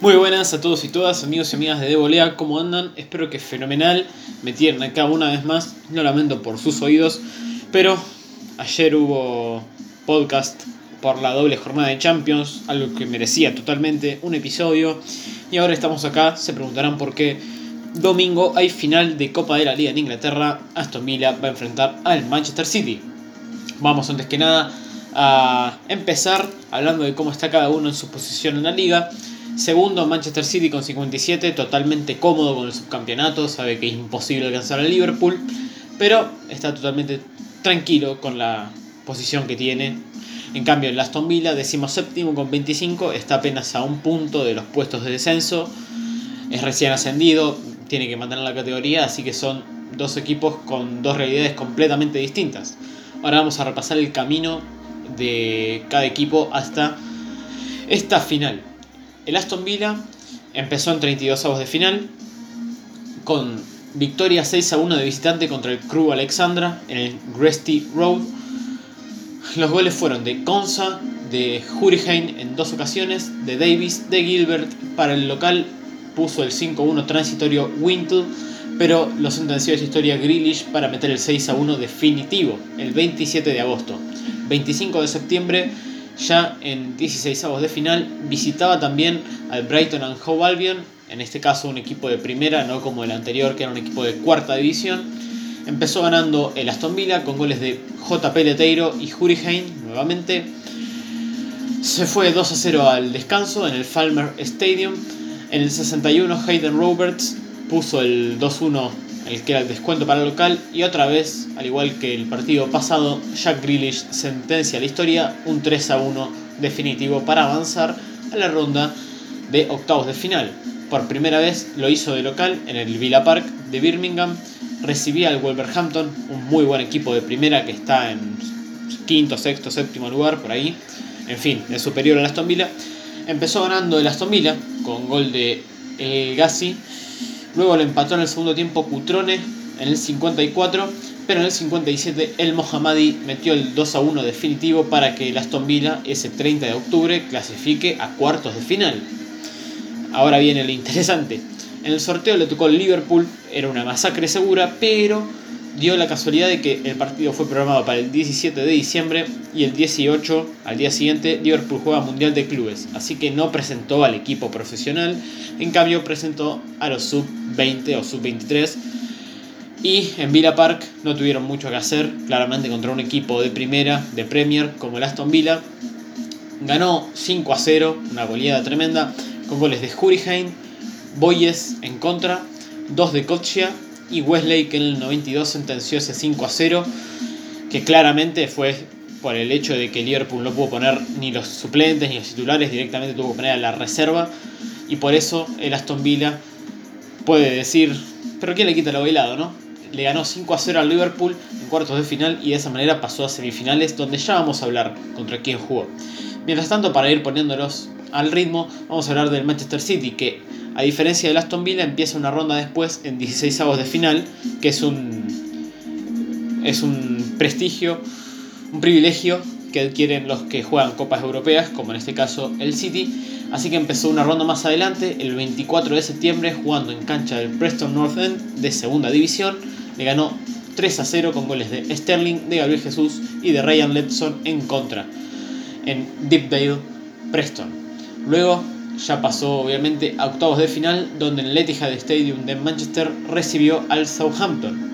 Muy buenas a todos y todas, amigos y amigas de Devolea, ¿cómo andan? Espero que fenomenal. Me tienen acá una vez más, no lamento por sus oídos, pero ayer hubo podcast por la doble jornada de Champions, algo que merecía totalmente un episodio. Y ahora estamos acá, se preguntarán por qué. Domingo hay final de Copa de la Liga en Inglaterra. Aston Villa va a enfrentar al Manchester City. Vamos antes que nada a empezar hablando de cómo está cada uno en su posición en la liga. Segundo, Manchester City con 57, totalmente cómodo con el subcampeonato, sabe que es imposible alcanzar al Liverpool, pero está totalmente tranquilo con la posición que tiene. En cambio, el Aston Villa, decimos séptimo con 25, está apenas a un punto de los puestos de descenso, es recién ascendido, tiene que mantener la categoría, así que son dos equipos con dos realidades completamente distintas. Ahora vamos a repasar el camino de cada equipo hasta esta final. El Aston Villa empezó en 32 avos de final con victoria 6 a 1 de visitante contra el Crew Alexandra en el Gresty Road. Los goles fueron de Conza, de Hurricane en dos ocasiones, de Davis, de Gilbert. Para el local puso el 5-1 transitorio Wintle, pero lo sentenció esa historia Grealish para meter el 6 a 1 definitivo el 27 de agosto. 25 de septiembre ya en 16 avos de final visitaba también al Brighton and Hove Albion, en este caso un equipo de primera, no como el anterior que era un equipo de cuarta división. Empezó ganando el Aston Villa con goles de JP Leteiro y Hurricane nuevamente. Se fue 2 a 0 al descanso en el Falmer Stadium. En el 61 Hayden Roberts puso el 2-1 el que era el descuento para el local, y otra vez, al igual que el partido pasado, Jack Grealish sentencia la historia, un 3 a 1 definitivo para avanzar a la ronda de octavos de final. Por primera vez lo hizo de local en el Villa Park de Birmingham, recibía al Wolverhampton, un muy buen equipo de primera que está en quinto, sexto, séptimo lugar, por ahí, en fin, es superior al Aston Villa. Empezó ganando el Aston Villa con gol de El Gassi Luego lo empató en el segundo tiempo Cutrone en el 54, pero en el 57 el Mohammadi metió el 2 a 1 definitivo para que el Aston Villa ese 30 de octubre clasifique a cuartos de final. Ahora viene lo interesante. En el sorteo le tocó el Liverpool, era una masacre segura, pero dio la casualidad de que el partido fue programado para el 17 de diciembre y el 18, al día siguiente, Liverpool juega Mundial de Clubes, así que no presentó al equipo profesional, en cambio presentó a los sub-20 o sub-23 y en Villa Park no tuvieron mucho que hacer, claramente contra un equipo de primera, de Premier, como el Aston Villa. Ganó 5 a 0, una goleada tremenda, con goles de Hurricane, Boyes en contra, 2 de Kochia y Wesley que en el 92 sentenció ese 5 a 0 que claramente fue por el hecho de que Liverpool no pudo poner ni los suplentes ni los titulares, directamente tuvo que poner a la reserva y por eso el Aston Villa puede decir, pero ¿quién le quita lo bailado, no? Le ganó 5 a 0 al Liverpool en cuartos de final y de esa manera pasó a semifinales donde ya vamos a hablar contra quién jugó. Mientras tanto, para ir poniéndolos al ritmo, vamos a hablar del Manchester City que a diferencia del Aston Villa, empieza una ronda después en 16 avos de final, que es un, es un prestigio, un privilegio que adquieren los que juegan copas europeas, como en este caso el City. Así que empezó una ronda más adelante, el 24 de septiembre, jugando en cancha del Preston North End de segunda división. Le ganó 3 a 0 con goles de Sterling, de Gabriel Jesús y de Ryan Lepson en contra en Deepdale, Preston. Luego ya pasó obviamente a octavos de final, donde el Etihad Stadium de Manchester recibió al Southampton.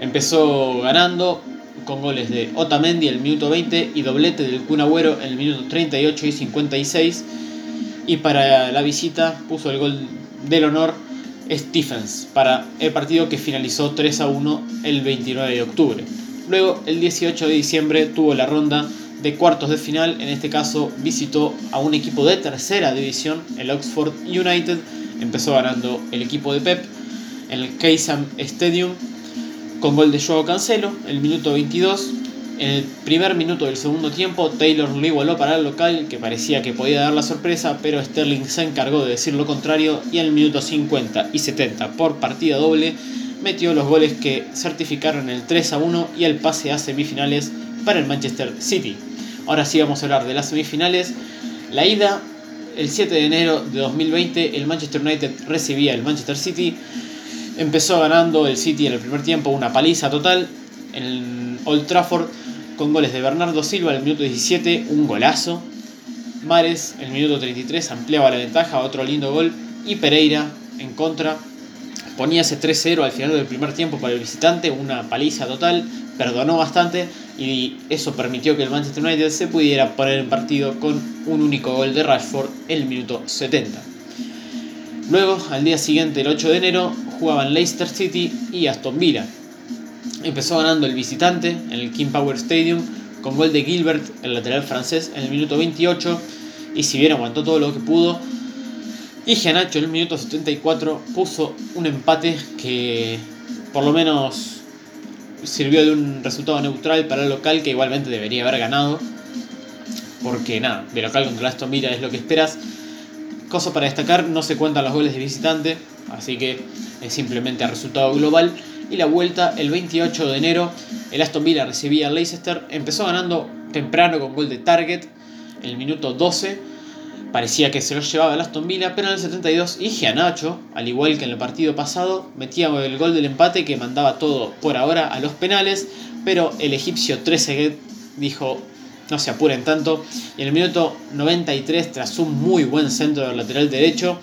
Empezó ganando con goles de Otamendi en el minuto 20 y doblete del Kun en el minuto 38 y 56. Y para la visita puso el gol del honor Stephens para el partido que finalizó 3 a 1 el 29 de octubre. Luego, el 18 de diciembre, tuvo la ronda de cuartos de final, en este caso visitó a un equipo de tercera división, el Oxford United, empezó ganando el equipo de Pep en el Keysam Stadium con gol de Joao Cancelo, el minuto 22. En el primer minuto del segundo tiempo, Taylor le igualó para el local, que parecía que podía dar la sorpresa, pero Sterling se encargó de decir lo contrario y en el minuto 50 y 70 por partida doble metió los goles que certificaron el 3 a 1 y el pase a semifinales para el Manchester City. Ahora sí vamos a hablar de las semifinales. La ida el 7 de enero de 2020 el Manchester United recibía el Manchester City. Empezó ganando el City en el primer tiempo una paliza total en Old Trafford con goles de Bernardo Silva en el minuto 17, un golazo. Mares en el minuto 33 ampliaba la ventaja, otro lindo gol. Y Pereira en contra ponía ese 3-0 al final del primer tiempo para el visitante, una paliza total, perdonó bastante y eso permitió que el Manchester United se pudiera poner en partido con un único gol de Rashford en el minuto 70. Luego, al día siguiente, el 8 de enero, jugaban Leicester City y Aston Villa. Empezó ganando el visitante en el King Power Stadium con gol de Gilbert, el lateral francés, en el minuto 28 y si bien aguantó todo lo que pudo, y Gianacho en el minuto 74 puso un empate que por lo menos sirvió de un resultado neutral para el local que igualmente debería haber ganado. Porque nada, de local contra Aston Villa es lo que esperas. Cosa para destacar, no se cuentan los goles de visitante, así que es simplemente el resultado global. Y la vuelta el 28 de enero, el Aston Villa recibía al Leicester, empezó ganando temprano con gol de Target el minuto 12 parecía que se lo llevaba el Aston Villa, pero en el 72 Nacho, al igual que en el partido pasado, metía el gol del empate que mandaba todo por ahora a los penales, pero el egipcio Trezeguet dijo no se apuren tanto y en el minuto 93 tras un muy buen centro del lateral derecho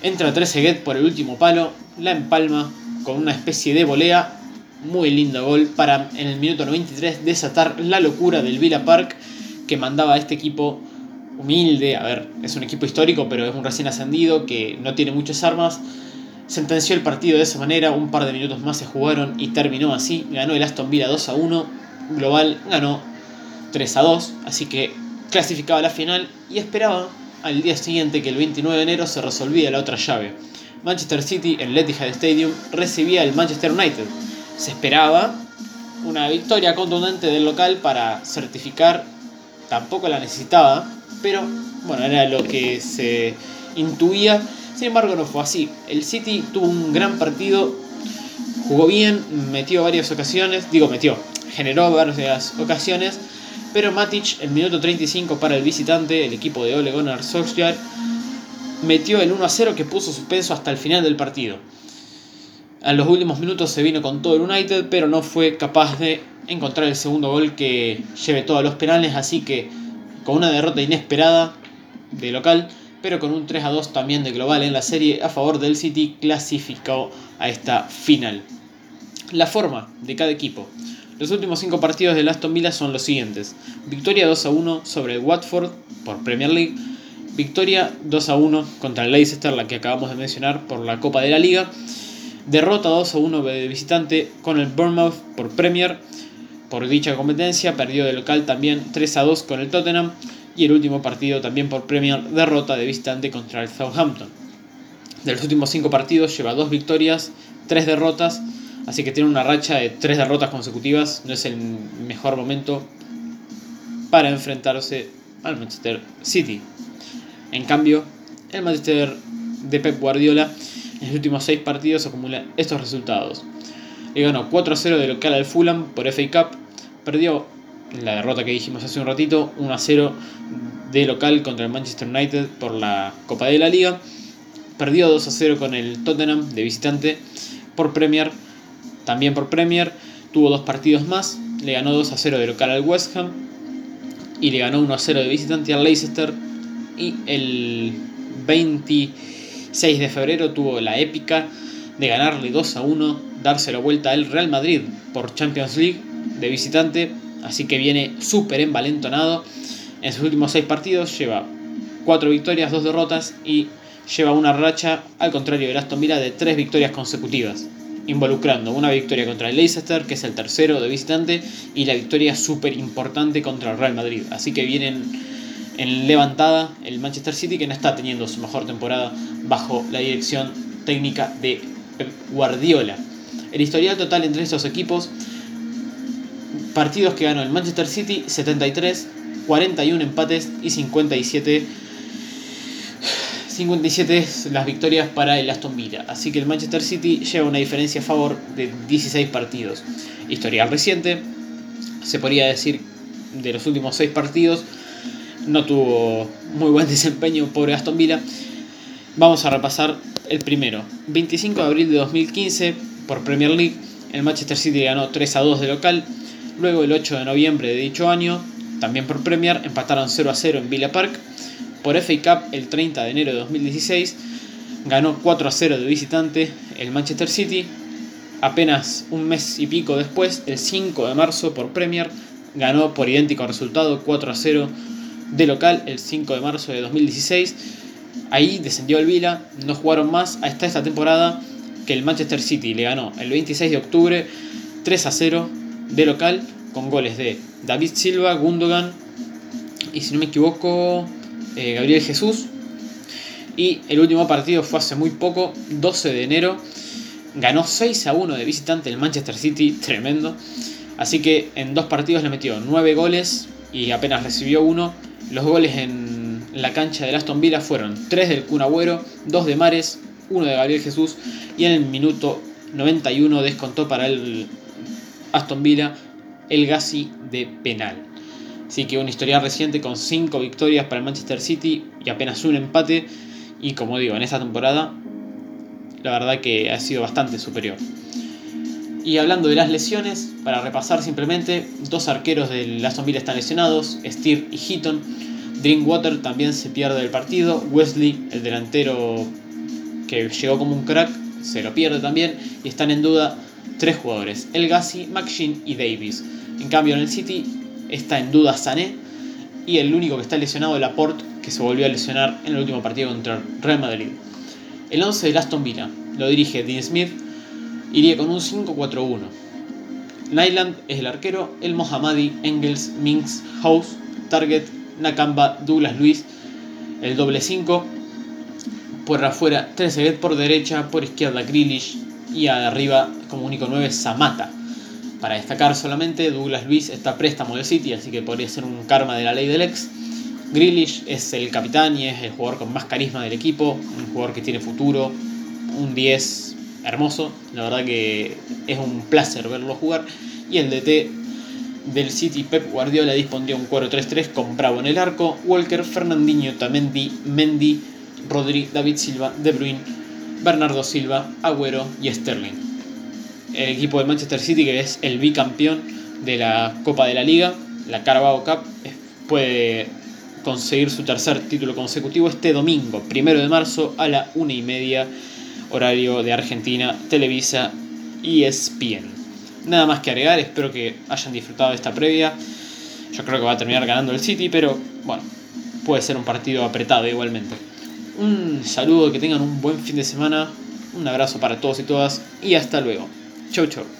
entra Trezeguet por el último palo, la empalma con una especie de volea, muy lindo gol para en el minuto 93 desatar la locura del Villa Park que mandaba a este equipo humilde, a ver, es un equipo histórico, pero es un recién ascendido que no tiene muchas armas. Sentenció el partido de esa manera, un par de minutos más se jugaron y terminó así. Ganó el Aston Villa 2 a 1, global ganó 3 a 2, así que clasificaba la final y esperaba al día siguiente que el 29 de enero se resolvía la otra llave. Manchester City en Etihad Stadium recibía el Manchester United. Se esperaba una victoria contundente del local para certificar, tampoco la necesitaba, pero bueno, era lo que se intuía. Sin embargo, no fue así. El City tuvo un gran partido, jugó bien, metió varias ocasiones, digo metió, generó varias ocasiones, pero Matic, el minuto 35 para el visitante, el equipo de Ole Gunnar metió el 1 a 0 que puso suspenso hasta el final del partido. A los últimos minutos se vino con todo el United, pero no fue capaz de encontrar el segundo gol que lleve todos los penales, así que con una derrota inesperada de local, pero con un 3 a 2 también de global en la serie a favor del City, clasificó a esta final. La forma de cada equipo. Los últimos 5 partidos del Aston Villa son los siguientes. Victoria 2 a 1 sobre el Watford por Premier League. Victoria 2 a 1 contra el Leicester, la que acabamos de mencionar por la Copa de la Liga. Derrota 2 a 1 de visitante con el Bournemouth por Premier por dicha competencia, perdió de local también 3 a 2 con el Tottenham y el último partido también por Premier derrota de visitante contra el Southampton. De los últimos 5 partidos lleva 2 victorias, 3 derrotas, así que tiene una racha de 3 derrotas consecutivas, no es el mejor momento para enfrentarse al Manchester City. En cambio, el Manchester de Pep Guardiola en los últimos 6 partidos acumula estos resultados. Le ganó 4 a 0 de local al Fulham por FA Cup, perdió la derrota que dijimos hace un ratito, 1 a 0 de local contra el Manchester United por la Copa de la Liga. Perdió 2 a 0 con el Tottenham de visitante por Premier, también por Premier. Tuvo dos partidos más, le ganó 2 a 0 de local al West Ham y le ganó 1 a 0 de visitante al Leicester. Y el 26 de febrero tuvo la épica de ganarle 2 a 1, darse la vuelta al Real Madrid por Champions League de visitante, así que viene súper envalentonado. En sus últimos seis partidos lleva cuatro victorias, dos derrotas y lleva una racha, al contrario de Aston Villa, de tres victorias consecutivas, involucrando una victoria contra el Leicester, que es el tercero de visitante, y la victoria súper importante contra el Real Madrid. Así que vienen en levantada el Manchester City, que no está teniendo su mejor temporada bajo la dirección técnica de Guardiola. El historial total entre estos equipos partidos que ganó el Manchester City 73, 41 empates y 57 57 las victorias para el Aston Villa. Así que el Manchester City lleva una diferencia a favor de 16 partidos. Historial reciente, se podría decir de los últimos 6 partidos, no tuvo muy buen desempeño, pobre Aston Villa. Vamos a repasar el primero. 25 de abril de 2015, por Premier League, el Manchester City ganó 3 a 2 de local. Luego, el 8 de noviembre de dicho año, también por Premier, empataron 0 a 0 en Villa Park. Por FA Cup, el 30 de enero de 2016, ganó 4 a 0 de visitante el Manchester City. Apenas un mes y pico después, el 5 de marzo por Premier, ganó por idéntico resultado 4 a 0 de local el 5 de marzo de 2016. Ahí descendió el Vila, no jugaron más hasta esta temporada que el Manchester City le ganó el 26 de octubre 3 a 0 de local con goles de David Silva, Gundogan y si no me equivoco eh, Gabriel Jesús. Y el último partido fue hace muy poco, 12 de enero. Ganó 6 a 1 de visitante el Manchester City, tremendo. Así que en dos partidos le metió 9 goles y apenas recibió uno. Los goles en la cancha del Aston Villa fueron 3 del Kun Agüero, 2 de Mares, 1 de Gabriel Jesús y en el minuto 91 descontó para el Aston Villa el Gassi de penal. Así que una historia reciente con 5 victorias para el Manchester City y apenas un empate. Y como digo, en esta temporada la verdad que ha sido bastante superior. Y hablando de las lesiones, para repasar simplemente, dos arqueros del Aston Villa están lesionados, Steer y Heaton. Drinkwater también se pierde el partido. Wesley, el delantero que llegó como un crack, se lo pierde también. Y están en duda tres jugadores, El Gassi, McSheen y Davis. En cambio en el City está en duda Sané. Y el único que está lesionado es Laporte, que se volvió a lesionar en el último partido contra Real Madrid. El 11 del Aston Villa lo dirige Dean Smith iría con un 5-4-1. Nyland es el arquero, el Mohammadi, Engels, Minks, House, Target, Nakamba, Douglas Luis, el doble 5. Por afuera, Trezeguet por derecha, por izquierda Grealish y arriba como único 9 Samata. Para destacar solamente, Douglas Luis está préstamo del City, así que podría ser un karma de la ley del ex. Grealish es el capitán y es el jugador con más carisma del equipo, un jugador que tiene futuro, un 10 hermoso, la verdad que es un placer verlo jugar. Y el DT del City Pep Guardiola dispondría un 4-3-3 con Bravo en el arco, Walker, Fernandinho, Tamendi, Mendy, Rodri, David Silva, De Bruyne, Bernardo Silva, Agüero y Sterling. El equipo de Manchester City, que es el bicampeón de la Copa de la Liga, la Carabao Cup, puede conseguir su tercer título consecutivo este domingo, primero de marzo, a la una y media horario de Argentina, Televisa y ESPN. Nada más que agregar, espero que hayan disfrutado de esta previa. Yo creo que va a terminar ganando el City, pero bueno, puede ser un partido apretado igualmente. Un saludo, que tengan un buen fin de semana, un abrazo para todos y todas y hasta luego. Chau chau.